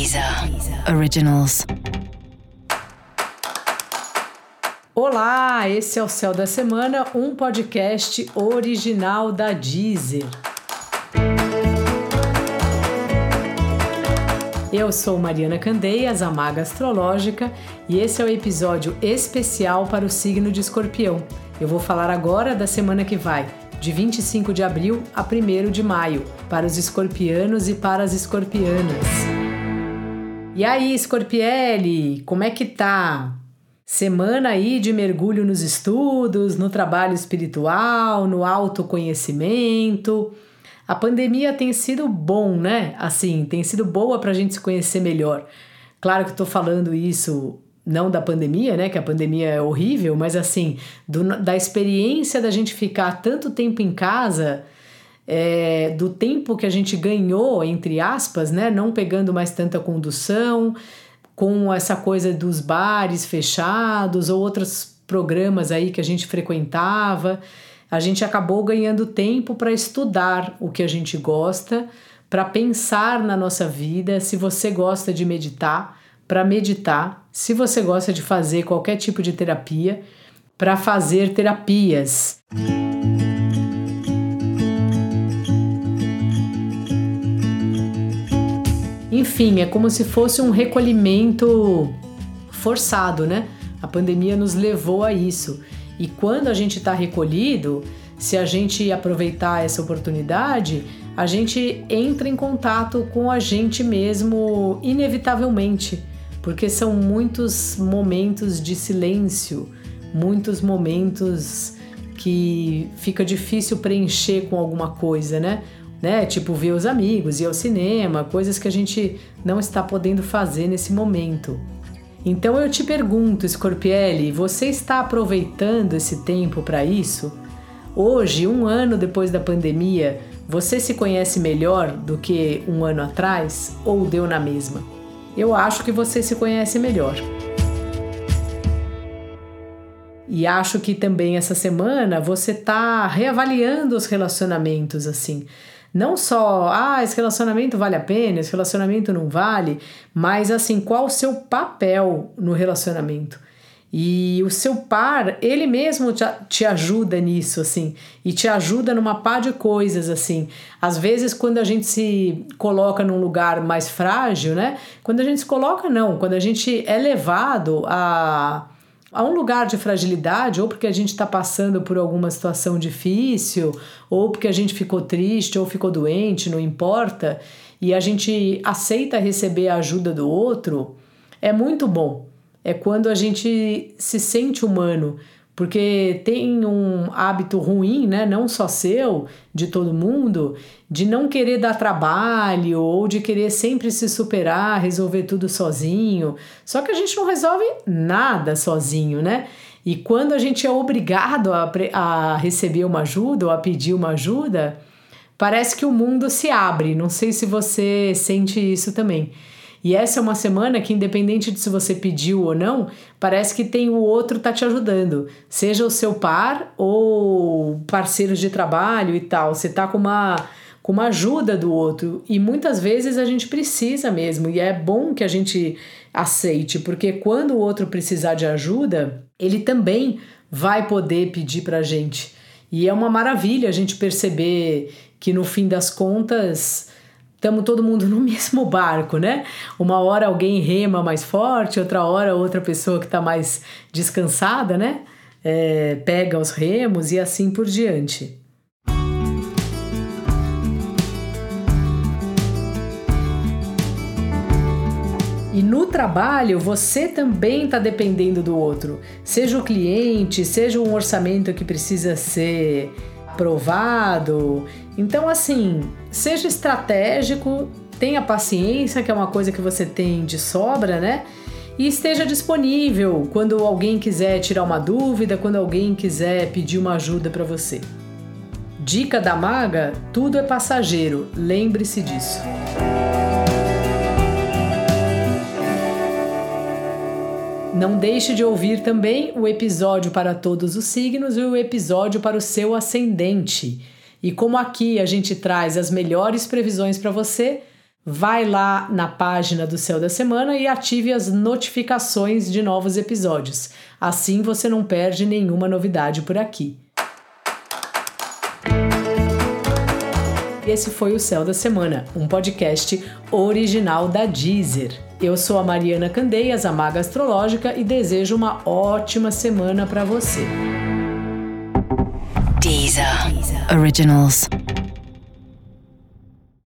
Deezer Originals. Olá, esse é o Céu da Semana, um podcast original da Deezer. Eu sou Mariana Candeias, a Maga Astrológica, e esse é o episódio especial para o signo de Escorpião. Eu vou falar agora da semana que vai, de 25 de abril a 1 de maio, para os escorpianos e para as escorpianas. E aí, Escorpiele, como é que tá? Semana aí de mergulho nos estudos, no trabalho espiritual, no autoconhecimento. A pandemia tem sido bom, né? Assim, tem sido boa para a gente se conhecer melhor. Claro que estou falando isso não da pandemia, né? Que a pandemia é horrível, mas assim, do, da experiência da gente ficar tanto tempo em casa, é, do tempo que a gente ganhou, entre aspas, né? Não pegando mais tanta condução, com essa coisa dos bares fechados ou outros programas aí que a gente frequentava, a gente acabou ganhando tempo para estudar o que a gente gosta, para pensar na nossa vida. Se você gosta de meditar, para meditar, se você gosta de fazer qualquer tipo de terapia, para fazer terapias. Enfim, é como se fosse um recolhimento forçado, né? A pandemia nos levou a isso. E quando a gente está recolhido, se a gente aproveitar essa oportunidade, a gente entra em contato com a gente mesmo inevitavelmente porque são muitos momentos de silêncio, muitos momentos que fica difícil preencher com alguma coisa, né? Né? Tipo ver os amigos, ir ao cinema, coisas que a gente não está podendo fazer nesse momento. Então eu te pergunto, Scorpielli, você está aproveitando esse tempo para isso? Hoje, um ano depois da pandemia, você se conhece melhor do que um ano atrás ou deu na mesma? eu acho que você se conhece melhor. E acho que também essa semana você tá reavaliando os relacionamentos assim. Não só, ah, esse relacionamento vale a pena, esse relacionamento não vale, mas assim, qual o seu papel no relacionamento? E o seu par, ele mesmo te, te ajuda nisso, assim, e te ajuda numa pá de coisas, assim. Às vezes, quando a gente se coloca num lugar mais frágil, né? Quando a gente se coloca, não, quando a gente é levado a, a um lugar de fragilidade, ou porque a gente está passando por alguma situação difícil, ou porque a gente ficou triste, ou ficou doente, não importa, e a gente aceita receber a ajuda do outro, é muito bom. É quando a gente se sente humano, porque tem um hábito ruim, né, não só seu, de todo mundo, de não querer dar trabalho ou de querer sempre se superar, resolver tudo sozinho. Só que a gente não resolve nada sozinho, né? E quando a gente é obrigado a, a receber uma ajuda ou a pedir uma ajuda, parece que o mundo se abre. Não sei se você sente isso também. E essa é uma semana que, independente de se você pediu ou não, parece que tem o outro tá te ajudando. Seja o seu par ou parceiros de trabalho e tal. Você tá com uma com uma ajuda do outro e muitas vezes a gente precisa mesmo e é bom que a gente aceite porque quando o outro precisar de ajuda ele também vai poder pedir para gente e é uma maravilha a gente perceber que no fim das contas estamos todo mundo no mesmo barco, né? Uma hora alguém rema mais forte, outra hora outra pessoa que está mais descansada, né? É, pega os remos e assim por diante. E no trabalho, você também está dependendo do outro. Seja o cliente, seja um orçamento que precisa ser aprovado. Então, assim, seja estratégico, tenha paciência, que é uma coisa que você tem de sobra, né? E esteja disponível quando alguém quiser tirar uma dúvida, quando alguém quiser pedir uma ajuda para você. Dica da maga: tudo é passageiro, lembre-se disso. Não deixe de ouvir também o episódio para todos os signos e o episódio para o seu ascendente. E como aqui a gente traz as melhores previsões para você, vai lá na página do Céu da Semana e ative as notificações de novos episódios. Assim você não perde nenhuma novidade por aqui. Esse foi o Céu da Semana, um podcast original da Deezer. Eu sou a Mariana Candeias, a Maga Astrológica, e desejo uma ótima semana para você. Deezer. Deezer. Originals.